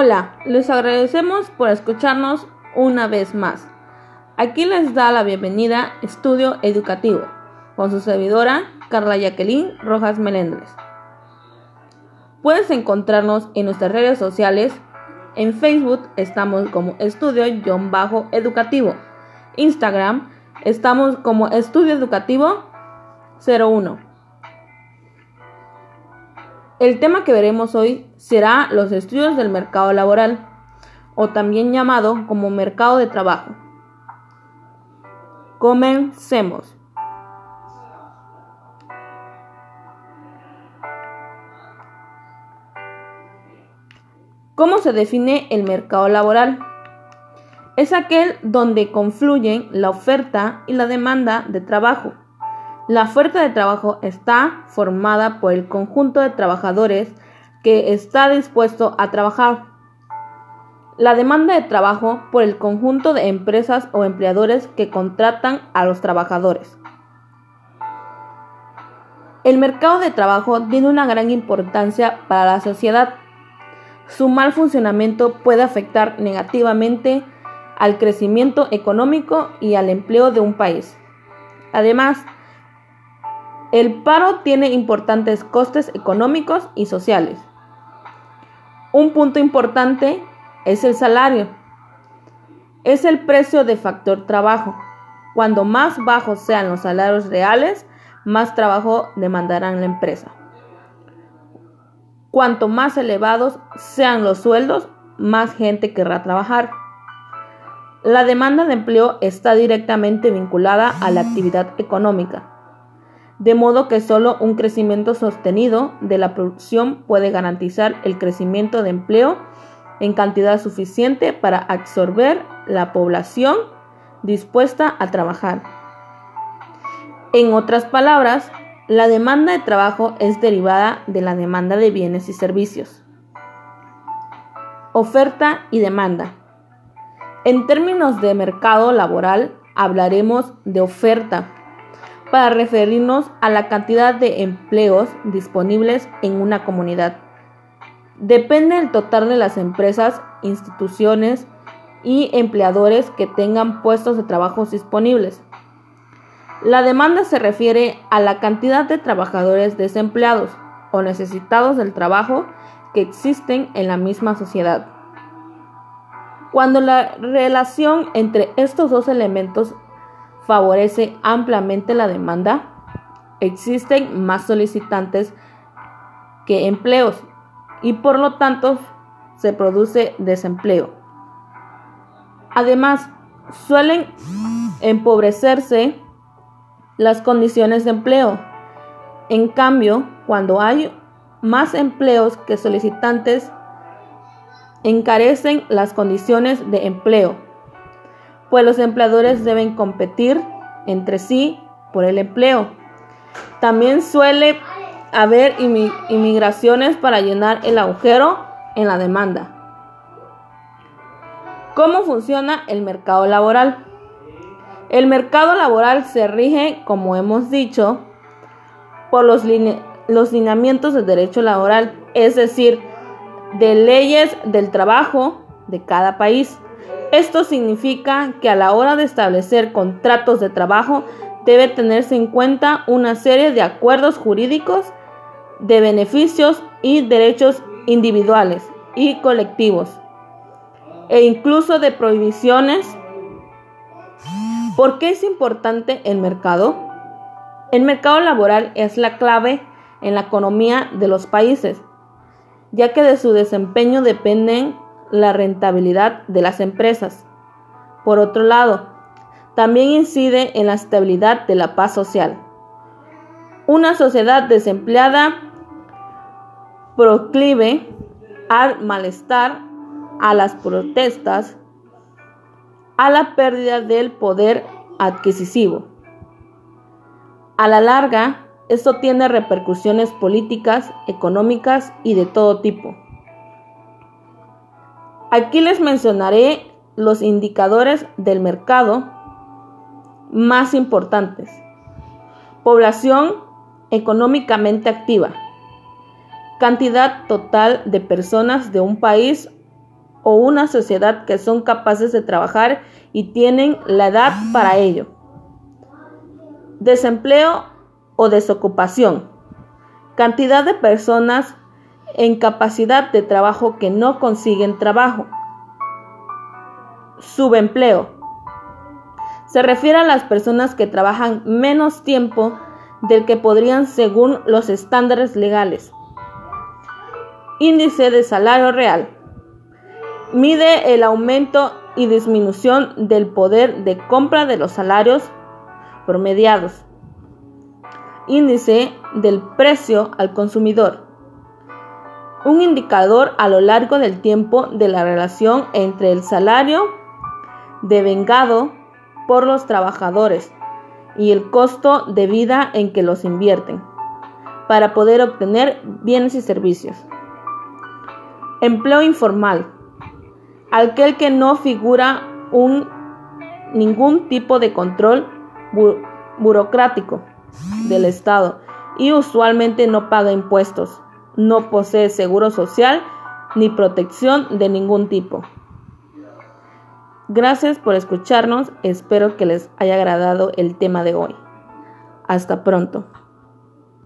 Hola, les agradecemos por escucharnos una vez más. Aquí les da la bienvenida Estudio Educativo con su servidora Carla Jacqueline Rojas Melendres. Puedes encontrarnos en nuestras redes sociales. En Facebook estamos como Estudio-Educativo. Instagram estamos como Estudio Educativo 01. El tema que veremos hoy será los estudios del mercado laboral, o también llamado como mercado de trabajo. Comencemos. ¿Cómo se define el mercado laboral? Es aquel donde confluyen la oferta y la demanda de trabajo la oferta de trabajo está formada por el conjunto de trabajadores que está dispuesto a trabajar. La demanda de trabajo por el conjunto de empresas o empleadores que contratan a los trabajadores. El mercado de trabajo tiene una gran importancia para la sociedad. Su mal funcionamiento puede afectar negativamente al crecimiento económico y al empleo de un país. Además, el paro tiene importantes costes económicos y sociales. Un punto importante es el salario. Es el precio de factor trabajo. Cuando más bajos sean los salarios reales, más trabajo demandarán la empresa. Cuanto más elevados sean los sueldos, más gente querrá trabajar. La demanda de empleo está directamente vinculada a la actividad económica de modo que solo un crecimiento sostenido de la producción puede garantizar el crecimiento de empleo en cantidad suficiente para absorber la población dispuesta a trabajar. En otras palabras, la demanda de trabajo es derivada de la demanda de bienes y servicios. Oferta y demanda. En términos de mercado laboral, hablaremos de oferta para referirnos a la cantidad de empleos disponibles en una comunidad. Depende del total de las empresas, instituciones y empleadores que tengan puestos de trabajo disponibles. La demanda se refiere a la cantidad de trabajadores desempleados o necesitados del trabajo que existen en la misma sociedad. Cuando la relación entre estos dos elementos favorece ampliamente la demanda, existen más solicitantes que empleos y por lo tanto se produce desempleo. Además, suelen empobrecerse las condiciones de empleo. En cambio, cuando hay más empleos que solicitantes, encarecen las condiciones de empleo pues los empleadores deben competir entre sí por el empleo. También suele haber inmigraciones para llenar el agujero en la demanda. ¿Cómo funciona el mercado laboral? El mercado laboral se rige, como hemos dicho, por los, lineamientos del derecho laboral, es decir, de leyes del trabajo de cada país. Esto significa que a la hora de establecer contratos de trabajo debe tenerse en cuenta una serie de acuerdos jurídicos de beneficios y derechos individuales y colectivos e incluso de prohibiciones. ¿Por qué es importante el mercado? El mercado laboral es la clave en la economía de los países, ya que de su desempeño dependen la rentabilidad de las empresas. Por otro lado, también incide en la estabilidad de la paz social. Una sociedad desempleada proclive al malestar, a las protestas, a la pérdida del poder adquisitivo. A la larga, esto tiene repercusiones políticas, económicas y de todo tipo. Aquí les mencionaré los indicadores del mercado más importantes. Población económicamente activa. Cantidad total de personas de un país o una sociedad que son capaces de trabajar y tienen la edad para ello. Desempleo o desocupación. Cantidad de personas en capacidad de trabajo que no consiguen trabajo. Subempleo. Se refiere a las personas que trabajan menos tiempo del que podrían según los estándares legales. Índice de salario real. Mide el aumento y disminución del poder de compra de los salarios promediados. Índice del precio al consumidor. Un indicador a lo largo del tiempo de la relación entre el salario devengado por los trabajadores y el costo de vida en que los invierten para poder obtener bienes y servicios. Empleo informal. Aquel que no figura un, ningún tipo de control burocrático del Estado y usualmente no paga impuestos, no posee seguro social ni protección de ningún tipo. Gracias por escucharnos, espero que les haya agradado el tema de hoy. Hasta pronto.